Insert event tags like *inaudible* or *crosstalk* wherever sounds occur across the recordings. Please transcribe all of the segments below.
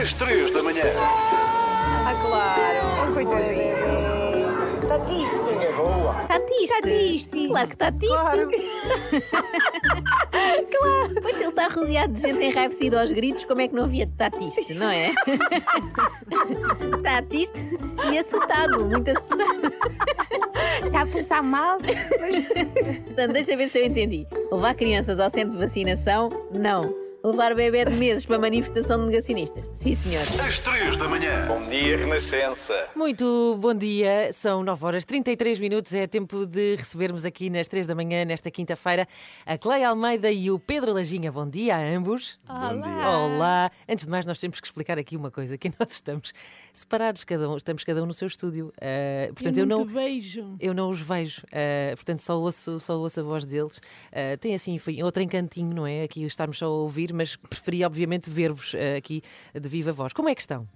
às 3 da manhã. Ah, claro. Coitadinho. Tatiste. Tatiste. Tatiste. Claro que tatiste. Claro. *laughs* claro. Pois ele está rodeado de gente enraivecida aos gritos, como é que não havia tatiste, não é? *laughs* tatiste e assustado, muito assustado. Está a passar mal? Portanto, deixa ver se eu entendi. Levar crianças ao centro de vacinação, não. Levar bebê de meses para manifestação de negacionistas, sim senhor. Às 3 da manhã. Bom dia, Renascença. Muito bom dia, são 9 horas 33 minutos. É tempo de recebermos aqui nas 3 da manhã, nesta quinta-feira, a Cleia Almeida e o Pedro Lajinha. Bom dia a ambos. Olá. Olá. Antes de mais, nós temos que explicar aqui uma coisa: que *laughs* nós estamos separados, cada um, estamos cada um no seu estúdio. Uh, portanto, eu não. beijo. Eu não os vejo, uh, portanto só ouço, só ouço a voz deles. Uh, tem assim, foi outro encantinho, não é? Aqui estarmos só a ouvir, mas preferi obviamente ver-vos uh, aqui de viva voz. Como é que estão?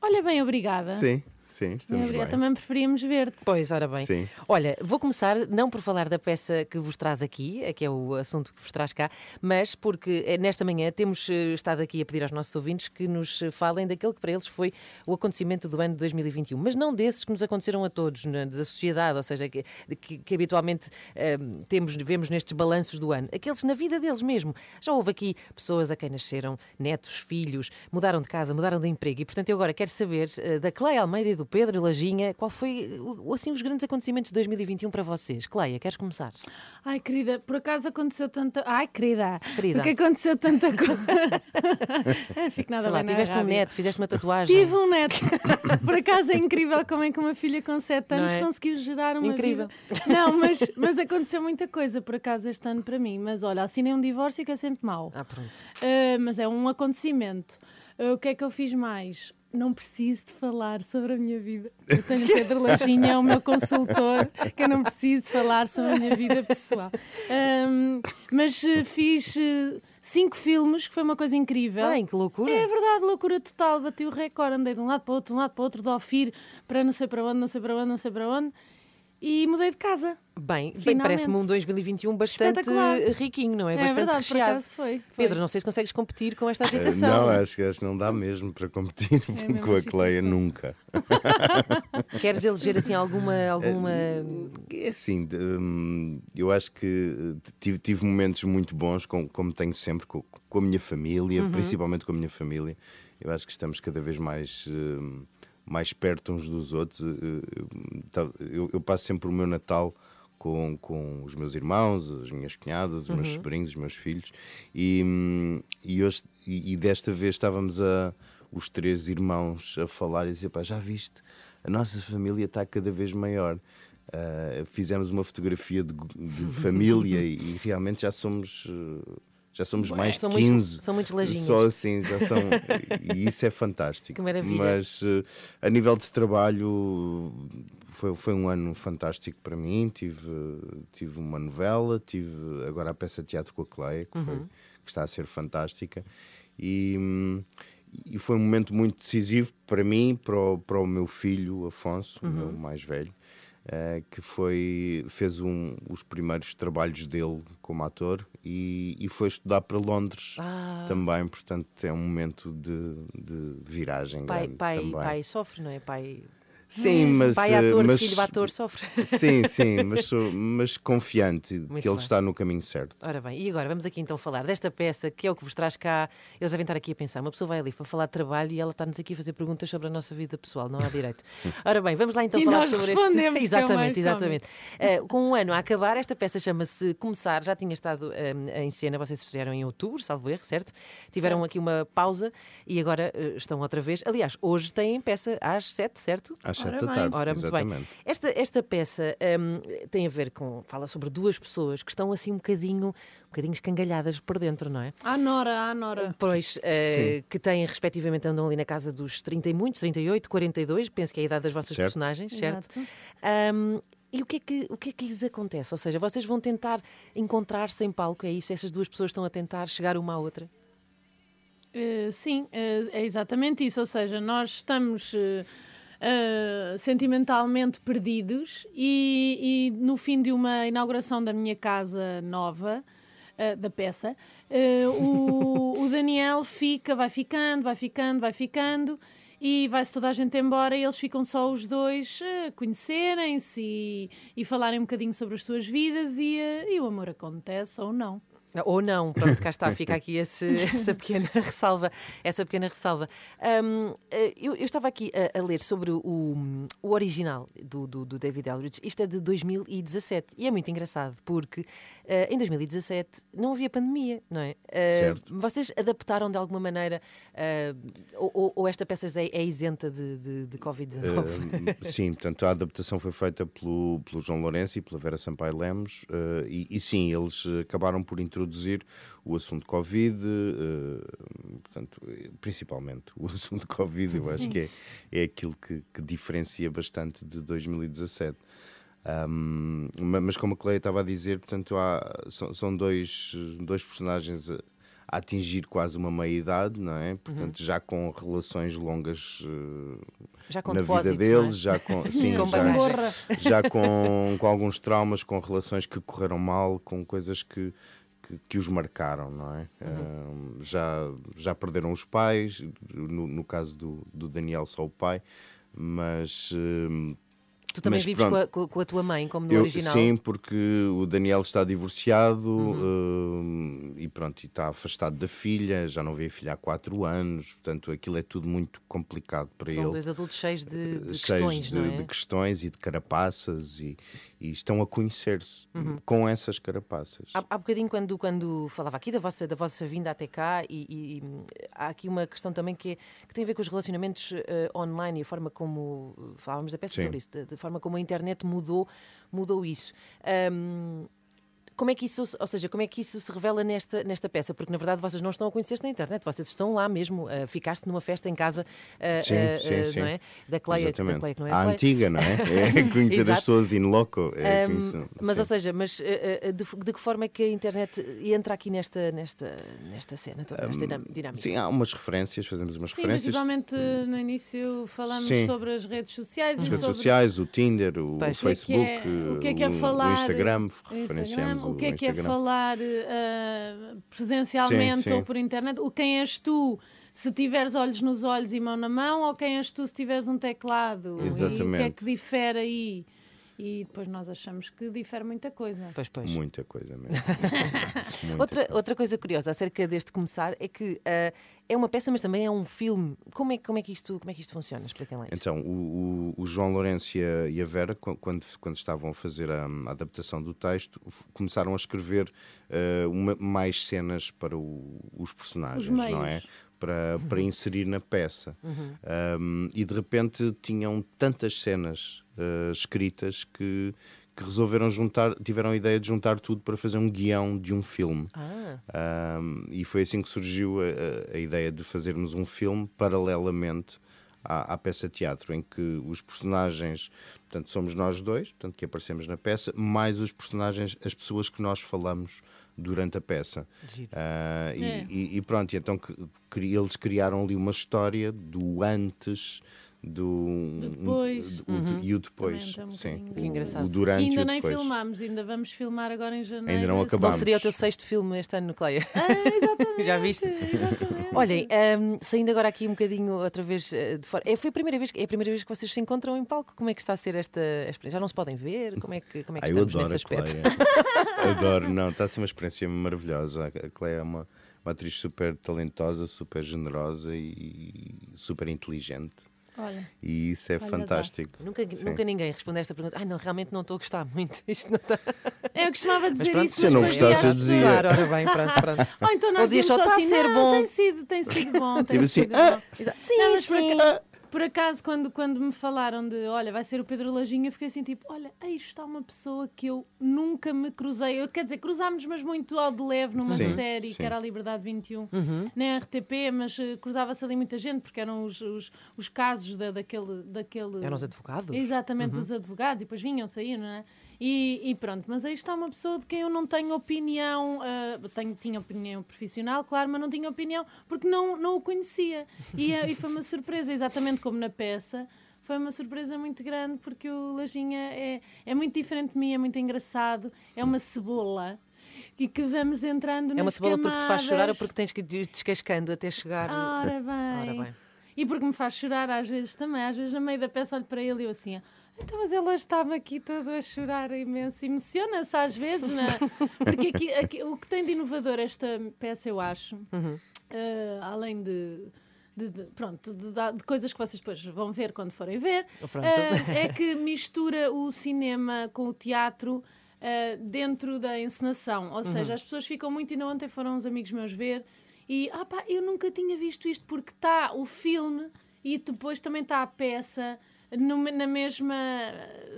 Olha bem, obrigada. Sim, sim, estamos obrigada. bem. Também preferíamos ver-te. Pois, ora bem. Sim. Olha, vou começar não por falar da peça que vos traz aqui, eh, que é o assunto que vos traz cá, mas porque eh, nesta manhã temos eh, estado aqui a pedir aos nossos ouvintes que nos eh, falem daquele que para eles foi o acontecimento do ano de 2021, mas não desses que nos aconteceram a todos, na- da sociedade, ou seja, que, que- que habitualmente eh, temos, vemos nestes balanços do ano, aqueles na vida deles mesmo. Já houve aqui pessoas a quem nasceram netos, filhos, mudaram de casa, mudaram de emprego e, portanto, eu agora quero saber eh, da Cleia Almeida e do Pedro Lajinha qual foi assim, os grandes acontecimentos de 2021 para vocês. Cleia, queres começar? Ai, querida, por acaso aconteceu tanta. Ai, querida. Querida. Porque aconteceu tanta coisa. *laughs* É, Fico nada Sei lá, bem na tiveste um neto, fizeste uma tatuagem. Tive um neto. *laughs* Por acaso é incrível como é que uma filha com 7 anos é? conseguiu gerar uma Incrível. vida. Não, mas, mas aconteceu muita coisa por acaso este ano para mim. Mas olha, assinei um divórcio que é sempre mau. Ah, pronto. Uh, mas é um acontecimento. Uh, o que é que eu fiz mais? Não preciso de falar sobre a minha vida. Eu tenho o Pedro Lajinha, é o meu consultor, que eu não preciso falar sobre a minha vida pessoal. Um, mas uh, fiz uh, cinco filmes, que foi uma coisa incrível. Bem, que loucura. É verdade, loucura total. Bati o recorde, andei de um lado para o outro, de um lado para o outro, de Ofir para não sei para onde, não sei para onde, não sei para onde. E mudei de casa. Bem, bem parece-me um 2021 bastante riquinho, não é? É bastante verdade, por recheado. acaso foi, foi. Pedro, não sei se consegues competir com esta Eh, agitação. Não, acho, que- acho que não dá mesmo para competir É com a Cleia agitação. nunca. *laughs* Queres eleger assim alguma. alguma... É assim, hum, eu acho que eh, tive, tive momentos muito bons, com, como tenho sempre, com, com a minha família, principalmente com a minha família. Eu acho que estamos cada vez mais, hum, mais perto uns dos outros. Eh, eh, Eu, eu passo sempre o meu Natal com, com os meus irmãos, as minhas cunhadas, os meus sobrinhos, os meus filhos. E, e, hoje, e, e desta vez estávamos a, os três irmãos a falar e dizer: pá, já viste? A nossa família está cada vez maior. Uh, fizemos uma fotografia de, de *laughs* família e, e realmente já somos. uh, Já somos mais são de muitos- 15. são muitos lajinhos. Só assim, já são. e isso é fantástico. *laughs* Que maravilha. Mas uh, a nível de trabalho, foi, foi um ano fantástico para mim. Tive, tive uma novela, tive agora a peça de teatro com a Cleia, que, foi, que está a ser fantástica. E, e foi um momento muito decisivo para mim, para o, para o meu filho Afonso, o meu mais velho, eh, que foi, fez um, os primeiros trabalhos dele como ator e, e foi estudar para Londres também. Portanto, é um momento de, de viragem. Pai, grande pai, também. pai sofre, não é? Pai, Sim, mas. pai eh, ator, mas, filho ator sofre. *laughs* Sim, sim, *laughs* mas, sou- mas confiante Muito que ele bem. está no caminho certo. Ora bem, e agora vamos aqui então falar desta peça que é o que vos traz cá. Eles devem estar aqui a pensar. Uma pessoa vai ali para falar de trabalho e ela está-nos aqui a fazer perguntas sobre a nossa vida pessoal, não há direito. *laughs* Ora bem, vamos lá então E falar nós sobre este. é exatamente, exatamente. Eh, com um ano a acabar, esta peça chama-se Começar, já tinha estado eh, em cena, vocês estrearam em outubro, salvo erro, certo? Tiveram aqui uma pausa e agora eh, estão outra vez. Aliás, hoje têm peça às sete, certo? Às Ora sete da bem. tarde. Ora, muito bem. Esta, esta peça hum, tem a ver com. fala sobre duas pessoas que estão assim um bocadinho, um bocadinho escangalhadas por dentro, não é? À Nora, à Nora. Pois, eh, que têm, respectivamente, andam ali na casa dos 30 e muitos, 38, 42, penso que é a idade das vossas Certo. personagens, certo? Hum, e o que, é que, o que é que lhes acontece? Ou seja, vocês vão tentar encontrar-se em palco, é isso? Essas duas pessoas estão a tentar chegar uma à outra? Eh, sim, eh, é exatamente isso. Ou seja, nós estamos eh, eh, sentimentalmente perdidos e, e no fim de uma inauguração da minha casa nova. ah, da peça. Ah, o, *laughs* o Daniel fica, vai ficando, vai ficando, vai ficando. E vai-se toda a gente embora e eles ficam só os dois a conhecerem-se e, e falarem um bocadinho sobre as suas vidas e, ah, e o amor acontece ou não. Ou não, pronto, cá está, fica aqui esse- *laughs* essa pequena ressalva. Essa pequena ressalva. Hum, eh, eu, eu estava aqui a, a ler sobre o, o original do, do- do David Eldridge. Isto é de 2017 e é muito engraçado porque em 2017 não havia pandemia, não é? Eh, Certo. Vocês adaptaram de alguma maneira eh, ou, ou- esta peça é, é isenta de, de, de Covid-19? Uh, sim, portanto a adaptação foi feita pelo, pelo João Lourenço e pela Vera Sampaio Lemos e, e sim, eles acabaram por introduzir o assunto Covid, portanto, eh, principalmente o assunto Covid, eu acho que é, é aquilo que, que diferencia bastante de 2017. Um, ma- mas como a Cleia estava a dizer, portanto, há, são, são dois, dois personagens a, a atingir quase uma meia-idade, não é? Portanto, já com relações longas uh, Já com na vida não é? deles, já com, *laughs* sim, Com já, já com, com alguns traumas, com relações que correram mal, com coisas que, que, que os marcaram, não é? Uhum. Um, já, já perderam os pais, no, no caso do, do Daniel, só o pai, mas. um, Tu também Mas vives com a, pronto. com a- com a tua mãe, como no eu, original? sim, porque o Daniel está divorciado Uhum. hum, e pronto, está afastado da filha, já não vê a filha há quatro anos, portanto aquilo é tudo muito complicado para São ele. dois adultos cheios de, de cheios questões, de, não é? de questões e de carapaças e, e estão a conhecer-se Uhum. com essas carapaças. Há, há bocadinho, quando, quando falava aqui da vossa, da vossa vinda até cá, e, e- há aqui uma questão também que, é- que tem a ver com os relacionamentos eh, online e a forma como. uh, Falávamos da peça Sim. sobre isso, da, da forma como a internet mudou, mudou isso. Ahm, como é que isso, ou seja, como é que isso se revela nesta, nesta peça? Porque na verdade vocês não estão a conhecer-se na internet, vocês estão lá mesmo. ah, ficaste numa festa em casa, ah, Sim, sim, ah, sim. não é? Da Cleia, da. Cleia, que não é a Cleia. antiga, não é? *laughs* É conhecer as pessoas in loco. É conhecer- mas, sim. ou seja, mas eh, eh, de, de que forma é que a internet entra aqui nesta, nesta, nesta cena, toda, nesta dinâmica? Sim, há umas referências, fazemos umas Sim, referências. principalmente no início falamos Sim. sobre as redes sociais As e redes sobre sociais, o Tinder, o Pois. o que é que Facebook, é- o que é que é falar o Instagram, Instagram, o que é que é falar eh, presencialmente Sim, sim. ou por internet, o quem és tu? Se tiveres olhos nos olhos e mão na mão ou quem és tu se tiveres um teclado? E o que é Exatamente. que difere aí e depois nós achamos que difere muita coisa. Pois, pois. Muita coisa mesmo. *laughs* Muita Outra, coisa. outra coisa curiosa acerca deste começar é que ah, é uma peça, mas também é um filme. Como é, como é, que, isto, como é que isto funciona? Expliquem lá isso. Então, o, o- o João Lourenço e a, e a Vera, qu- quando, quando estavam a fazer a, a adaptação do texto, começaram a escrever eh, uma- mais cenas para o- os personagens, Os não é? Para, para inserir na peça. Uhum. Um, e de repente tinham tantas cenas eh, escritas que, que resolveram juntar, tiveram a ideia de juntar tudo para fazer um guião de um filme. Ah, Um, e foi assim que surgiu a, a- ideia de fazermos um filme paralelamente à, à peça teatro, em que os personagens, portanto, somos nós dois, portanto, que aparecemos na peça, mais os personagens, as pessoas que nós falamos durante a peça. E, É. e- e pronto, então que- que eles criaram ali uma história do antes. Do, Depois. do- o- e o depois, está um sim, o, Que engraçado. o durante Que e ainda o nem depois. filmámos, ainda vamos filmar agora em janeiro. Ainda não acabamos. seria o teu sexto filme este ano, Cleia? Ah, exatamente, *laughs* Já viste? exatamente. Olhem, ahm, saindo agora aqui um bocadinho outra vez eh, de fora. É, foi a primeira vez, que- é a primeira vez que vocês se encontram em palco. Como é que está a ser esta experiência? Já não se podem ver? Como é que, como é que Ah, eu estamos adoro nesse a aspecto? Cleia. *laughs* adoro, não, está a ser uma experiência maravilhosa. A Cleia é uma, uma atriz super talentosa, super generosa e super inteligente. Olha, E isso é fantástico. Nunca, Sim. nunca ninguém responde a esta pergunta. Ai, não, realmente não estou a gostar muito. Isto não está. eu costumava dizer pronto, isso, se eu mas não gostasse, eu dizia. Claro, ora bem, pronto, pronto. Ou então nós dizemos só, só "Tá a assim, ser não, bom." tem sido, tem sido bom, *laughs* tem Tipo assim, sido "Ah." bom. Sim, Não, mas sim. acaso, por acaso, quando, quando me falaram de olha, vai ser o Pedro Lajinha, fiquei assim tipo, olha, aí está uma pessoa que eu nunca me cruzei. Eu, quer dizer, cruzámos, mas muito ao de leve numa Sim, série sim. que era a Liberdade 21 Uhum. na RTP, mas eh, cruzava-se ali muita gente, porque eram os, os, os casos da, daquele, daquele. Eram os advogados? Exatamente, dos advogados, e depois vinham, saíam, não é? E, e pronto, mas aí está uma pessoa de quem eu não tenho opinião, ah, tenho, tinha opinião profissional, claro, mas não tinha opinião porque não, não o conhecia. E, eh, e foi uma surpresa, exatamente como na peça. Foi uma surpresa muito grande porque o Lajinha é, é muito diferente de mim, é muito engraçado, é uma cebola. e que vamos entrando É uma cebola porque te faz chorar ou camadas. porque tens que ir descascando até chegar. Ora bem. Ora bem. E porque me faz chorar às vezes também. Às vezes, no meio da peça, olho para ele e eu assim. Então, mas ele hoje estava aqui todo a chorar imenso. Emociona-se às vezes, não é? Porque aqui, aqui- o que tem de inovador esta peça, eu acho, Uhum. eh, além de. de- de- pronto, de, de- coisas que vocês depois vão ver quando forem ver, eh, é que *laughs* mistura o cinema com o teatro eh, dentro da encenação. Ou seja, as pessoas ficam muito, ainda ontem foram uns amigos meus ver, e ah pá, eu nunca tinha visto isto, porque está o filme e depois também está a peça no- na mesma.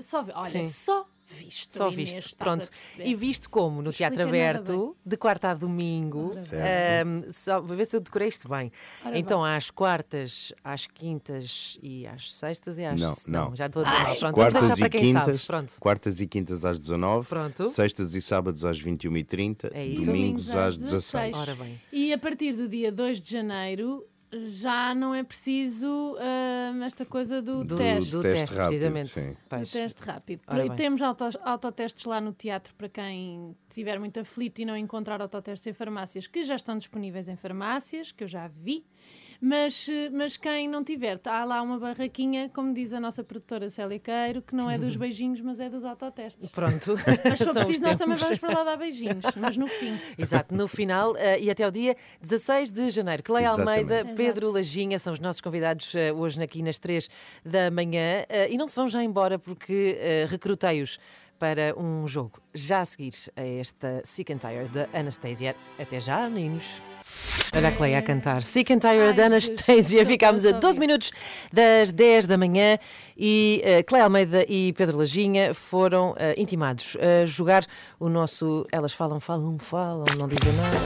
Só, olha, Sim. só visto. Só Inês, visto, pronto. E visto como no Teatro Explica Aberto, de quarta a domingo, Certo. ahm, só, vou ver se eu decorei isto bem. Ora então, às quartas, às quintas e às sextas e às. Não, não. já estou a dizer mal. Pronto, vamos quartas deixar e para quem quintas, sabe. Pronto. quartas e quintas às 19, Pronto. sextas e sábados às 21h30, É isso. domingos Domingos às às 16. 16. Ora bem. E a partir do dia 2 de janeiro já não é preciso hum, esta coisa do, Do, teste. do teste teste, rápido, precisamente. sim. O Pois. teste rápido. Temos auto- autotestes lá no teatro para quem estiver muito aflito e não encontrar autotestes em farmácias, que já estão disponíveis em farmácias, que eu já vi. Mas, mas quem não tiver, há lá uma barraquinha, como diz a nossa produtora Célia Queiro, que não é dos *laughs* beijinhos, mas é dos autotestes. Pronto. *laughs* Mas se for São os preciso, nós também vamos para lá dar beijinhos, mas no fim. Exato, no final eh, e até o dia 16 de janeiro. Cleia Almeida, Exatamente. Pedro Lajinha são os nossos convidados eh, hoje aqui nas 3 da manhã eh, e não se vão já embora porque recrutei-os para um jogo já a seguir a esta Sick and Tired da Anastasia. Até já, meninos. Olha a Cleia a cantar Sick and Tired da Anastasia. Ficámos a posso 12 ouvir. minutos das 10 da manhã e eh, Cleia Almeida e Pedro Lajinha foram eh, intimados a jogar o nosso Elas Falam, Falam, Falam, não dizem nada.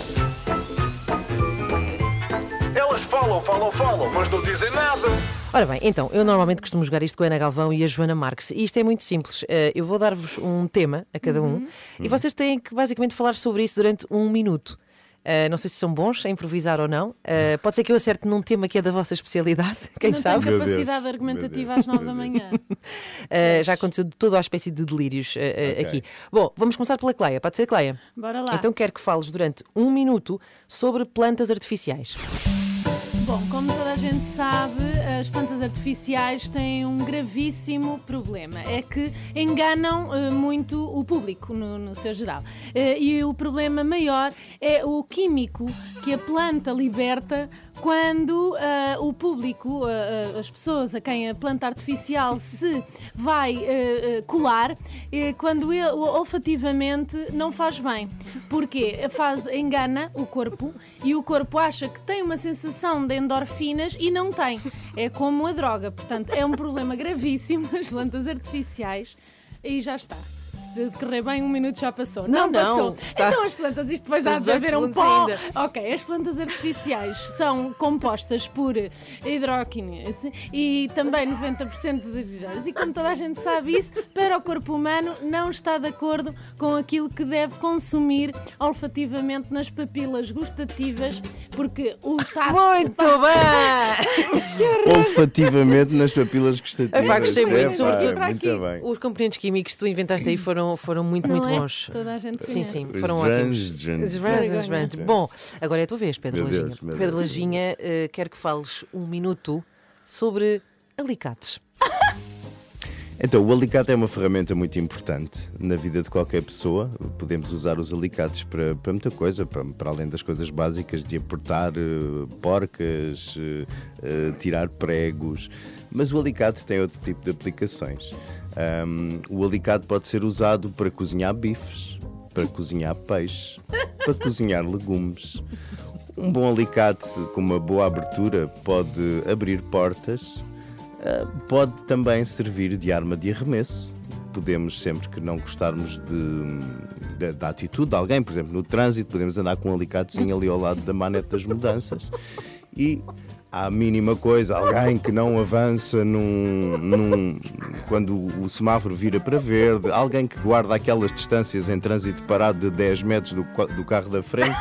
Elas falam, falam, falam, mas não dizem nada. Ora bem, então, eu normalmente costumo jogar isto com a Ana Galvão e a Joana Marques. E isto é muito simples. Eh, eu vou dar-vos um tema a cada um e vocês têm que basicamente falar sobre isso durante um minuto. Eh, não sei se são bons a improvisar ou não. Eh, pode ser que eu acerte num tema que é da vossa especialidade, *laughs* quem não sabe? Deus, capacidade argumentativa Deus, às 9 da manhã. *laughs* Eh, já aconteceu de toda a espécie de delírios eh, eh, Ok. aqui. Bom, vamos começar pela Cleia. Pode ser, Cleia? Bora lá. Então quero que fales durante um minuto sobre plantas artificiais. Bom, como gente sabe, as plantas artificiais têm um gravíssimo problema. É que enganam eh, muito o público, no, no seu geral. Eh, e o problema maior é o químico que a planta liberta quando ah, o público, ah, as pessoas a quem a planta artificial se vai ah, colar, eh, quando ele olfativamente não faz bem. Porque faz, engana o corpo e o corpo acha que tem uma sensação de endorfinas e não tem. É como a droga. Portanto, é um problema gravíssimo *laughs* as plantas artificiais e já está. Se decorrer bem, um minuto já passou. Não, não, passou. tá. Então as plantas, isto depois dá a 18 beber um pó. ainda. Ok, as plantas artificiais são compostas por hidróquinos e também 90% de hidrogénios. E como toda a gente sabe isso, para o corpo humano não está de acordo com aquilo que deve consumir olfativamente nas papilas gustativas, porque o tato. Muito bem! *laughs* Olfativamente nas papilas gustativas. Epá, gostei muito, Epá, sobretudo para muito aqui. bem. Os componentes químicos que tu inventaste aí foram, foram muito, Não muito é? bons. Toda a gente Sim, conhece. sim, Os foram ótimos. Os Jans, os. Bom, agora é a tua vez, Pedro Meu Lajinha. Deus, meu Pedro Deus. Lajinha, eh, quero que fales um minuto sobre alicates. Então, o alicate é uma ferramenta muito importante na vida de qualquer pessoa. Podemos usar os alicates para, para muita coisa, para, para além das coisas básicas de apertar eh, porcas, eh, eh, tirar pregos. Mas o alicate tem outro tipo de aplicações. Ahm, o alicate pode ser usado para cozinhar bifes, para cozinhar peixe, *laughs* para cozinhar legumes. Um bom alicate com uma boa abertura pode abrir portas, Uh, pode também servir de arma de arremesso. Podemos, sempre que não gostarmos de, de- da atitude de alguém, por exemplo, no trânsito, podemos andar com um alicatezinho ali ao lado da manete das mudanças. E à mínima coisa, alguém que não avança num, num- quando o semáforo vira para verde, alguém que guarda aquelas distâncias em trânsito parado de 10 metros do, do carro da frente,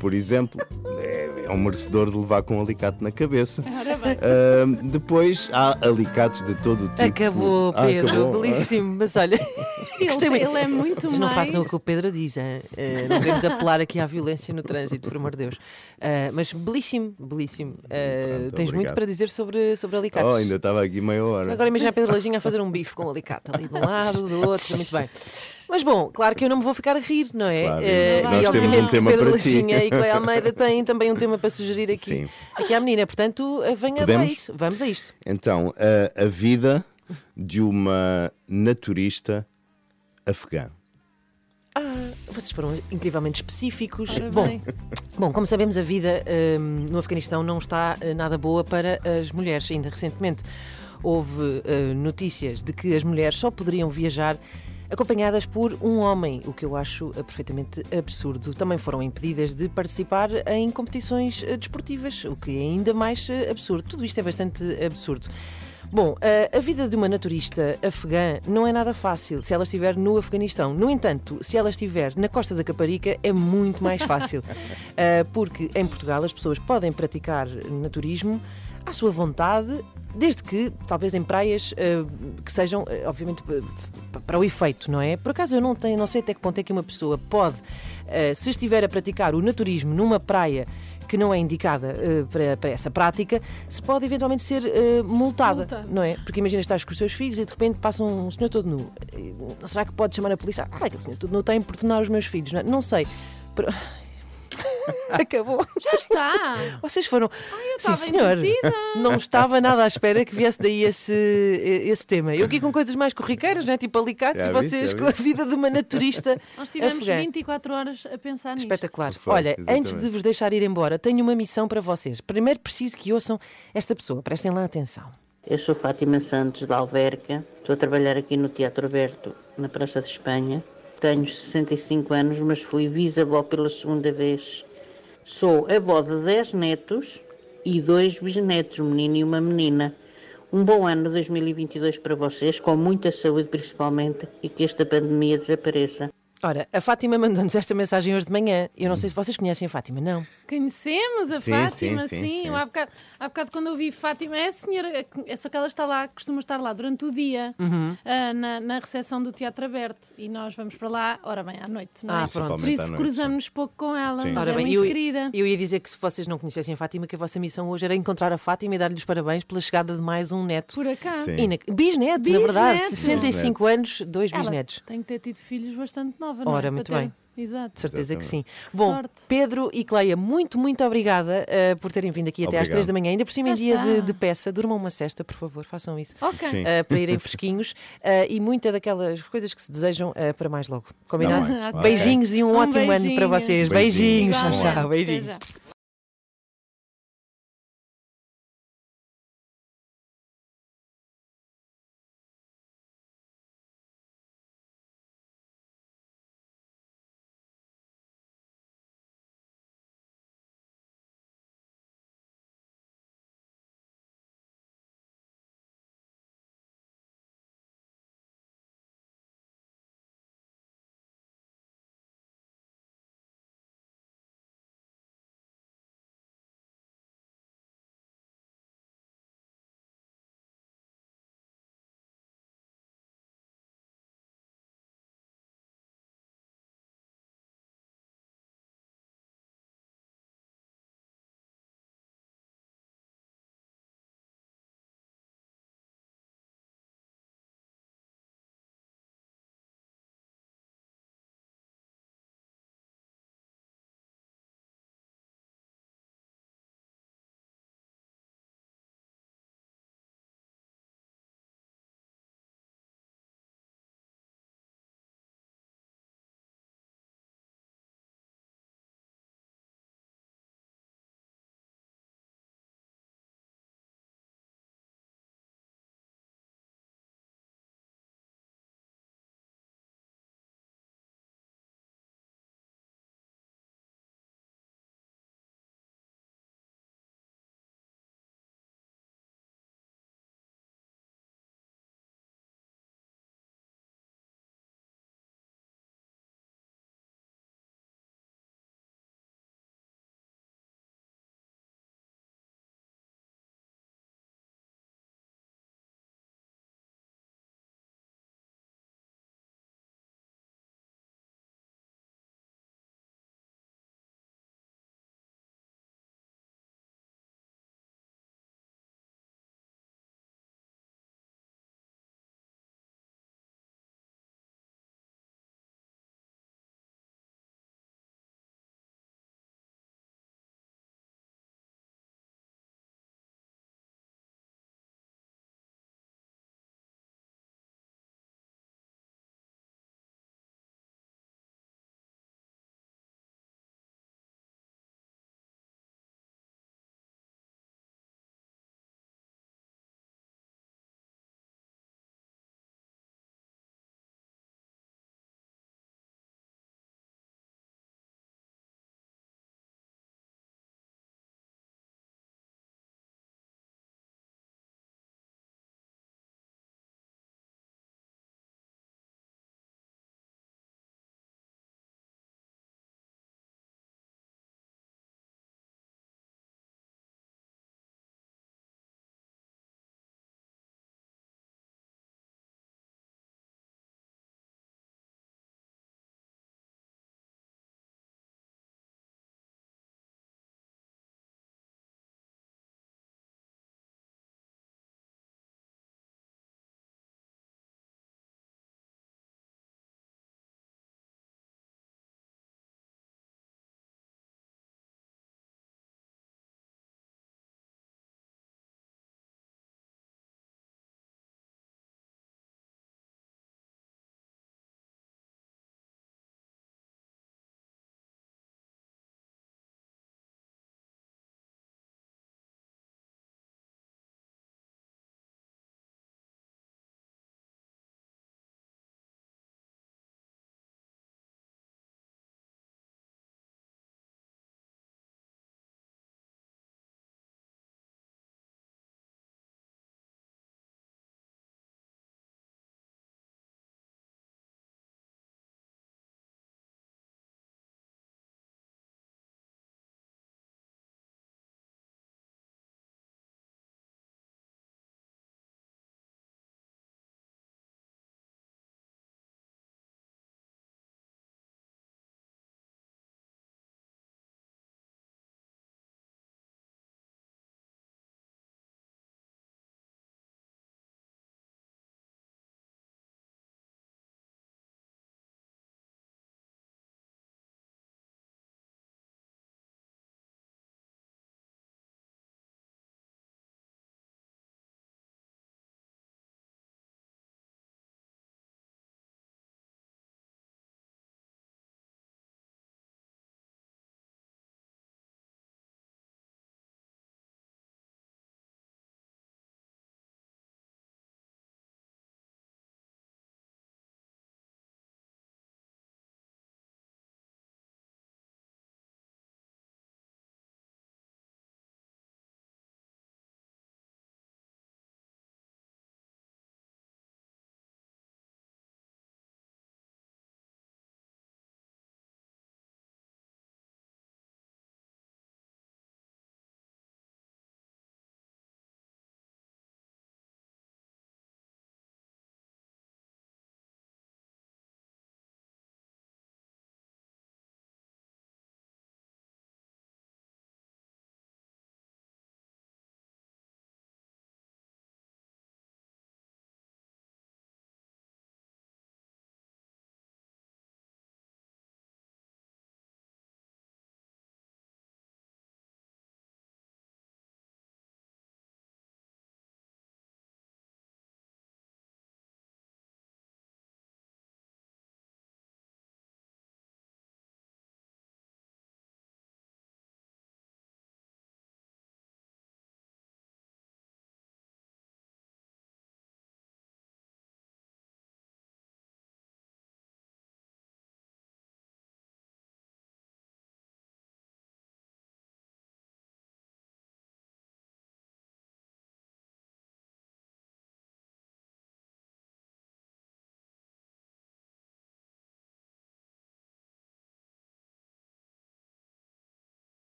por exemplo, é, é um merecedor de levar com um alicate na cabeça. Ora Ah, depois há alicates de todo o tipo. Acabou, Ah, Pedro, acabou? belíssimo. Mas olha, *laughs* *laughs* gostei Ele, muito. ele é muito Vocês não mais... façam o que o Pedro diz, hein? Eh, não devemos apelar aqui à violência no trânsito, por amor de Deus. Eh, mas belíssimo, belíssimo. Eh, Pronto, tens muito obrigado. para dizer sobre, sobre alicates. Oh, ainda estava aqui meia hora. Agora imagina a Pedro Lajinha a fazer um bife com um alicate ali de um lado, do outro, *laughs* muito bem. Mas bom, claro que eu não me vou ficar a rir, não é? Claro, Eh, nós e temos obviamente um Pedro para ti. Lajinha e Cleia Almeida têm também um tema para sugerir aqui, Sim. aqui à menina. Portanto, eh, venha para Podemos? isso. Vamos a isto. Então, a, a vida de uma naturista afegã. Vocês foram incrivelmente específicos. Ora Bom, bem. Bom, como sabemos, a vida hum, no Afeganistão não está eh, nada boa para as mulheres. Ainda recentemente houve eh, notícias de que as mulheres só poderiam viajar acompanhadas por um homem, o que eu acho eh, perfeitamente absurdo. Também foram impedidas de participar em competições eh, desportivas, o que é ainda mais eh, absurdo. Tudo isto é bastante absurdo. Bom, a- vida de uma naturista afegã não é nada fácil se ela estiver no Afeganistão. No entanto, se ela estiver na Costa da Caparica, é muito mais fácil. *laughs* Porque em Portugal as pessoas podem praticar naturismo à sua vontade, desde que, talvez em praias ah, que sejam, ah, obviamente, p- para o efeito, não é? Por acaso eu não, tenho, não sei até que ponto é que uma pessoa pode, ah, se estiver a praticar o naturismo numa praia que não é indicada eh, para, para essa prática, se pode eventualmente ser eh, multada, Multada. não é? Porque imagina estás com os seus filhos e de repente passa um senhor todo nu. Eh, Será que pode chamar a polícia? Ah, aquele senhor todo nu está a importunar os meus filhos, não, é? não sei. Pero- *laughs* *laughs* Acabou. Já está. Vocês foram. estava Sim, senhor. entretida. *laughs* Não estava nada à espera que viesse daí esse, esse tema. Eu aqui com coisas mais corriqueiras, não é? Tipo alicates, Já e vocês com a vida de uma naturista *laughs* Nós tivemos afegã. 24 horas a pensar nisto. Espetacular. Foi, Olha, exatamente. antes de vos deixar ir embora, tenho uma missão para vocês. Primeiro preciso que ouçam esta pessoa. Prestem lá atenção. Eu sou Fátima Santos da Alverca, estou a trabalhar aqui no Teatro Aberto, na Praça de Espanha. Tenho 65 anos, mas fui bisavó pela segunda vez. Sou avó de 10 netos e dois bisnetos, um menino e uma menina. Um bom ano 2022 para vocês, com muita saúde principalmente, e que esta pandemia desapareça. Ora, a Fátima mandou-nos esta mensagem hoje de manhã. Eu não sei se vocês conhecem a Fátima, não. Conhecemos a Sim, Fátima, sim, sim. sim, Há, bocado, há bocado quando eu vi Fátima, é a senhora, é só que ela está lá, costuma estar lá durante o dia, Uhum. ah, na, na recepção do Teatro Aberto. E nós vamos para lá, ora bem, à noite, não é? Ah, pronto. Por isso noite, cruzamos pouco com ela, Sim. mas Ora é bem, muito eu, querida. eu ia dizer que se vocês não conhecem a Fátima, que a vossa missão hoje era encontrar a Fátima e dar-lhe os parabéns pela chegada de mais um neto. Por acaso. Sim. Ina- Bisneto, na verdade. Bisneto. 65 anos, dois Ela bisnetos. tem que ter tido filhos bastante nova, não Ora, é? muito Para ter- bem. Exato. De certeza que sim. Que Bom, sorte. Pedro e Cleia, muito, muito obrigada eh, por terem vindo aqui até às. 3 da manhã. Ainda por cima em dia de, de peça. Durmam uma cesta, por favor, façam isso. Ok. Uh, para irem fresquinhos uh, e muita daquelas coisas que se desejam uh, para mais logo. Combinado? Ok. Beijinhos e um, Um ótimo ano para beijinho. vocês. Beijinhos. Beijinhos, tchau, tchau. Beijinhos.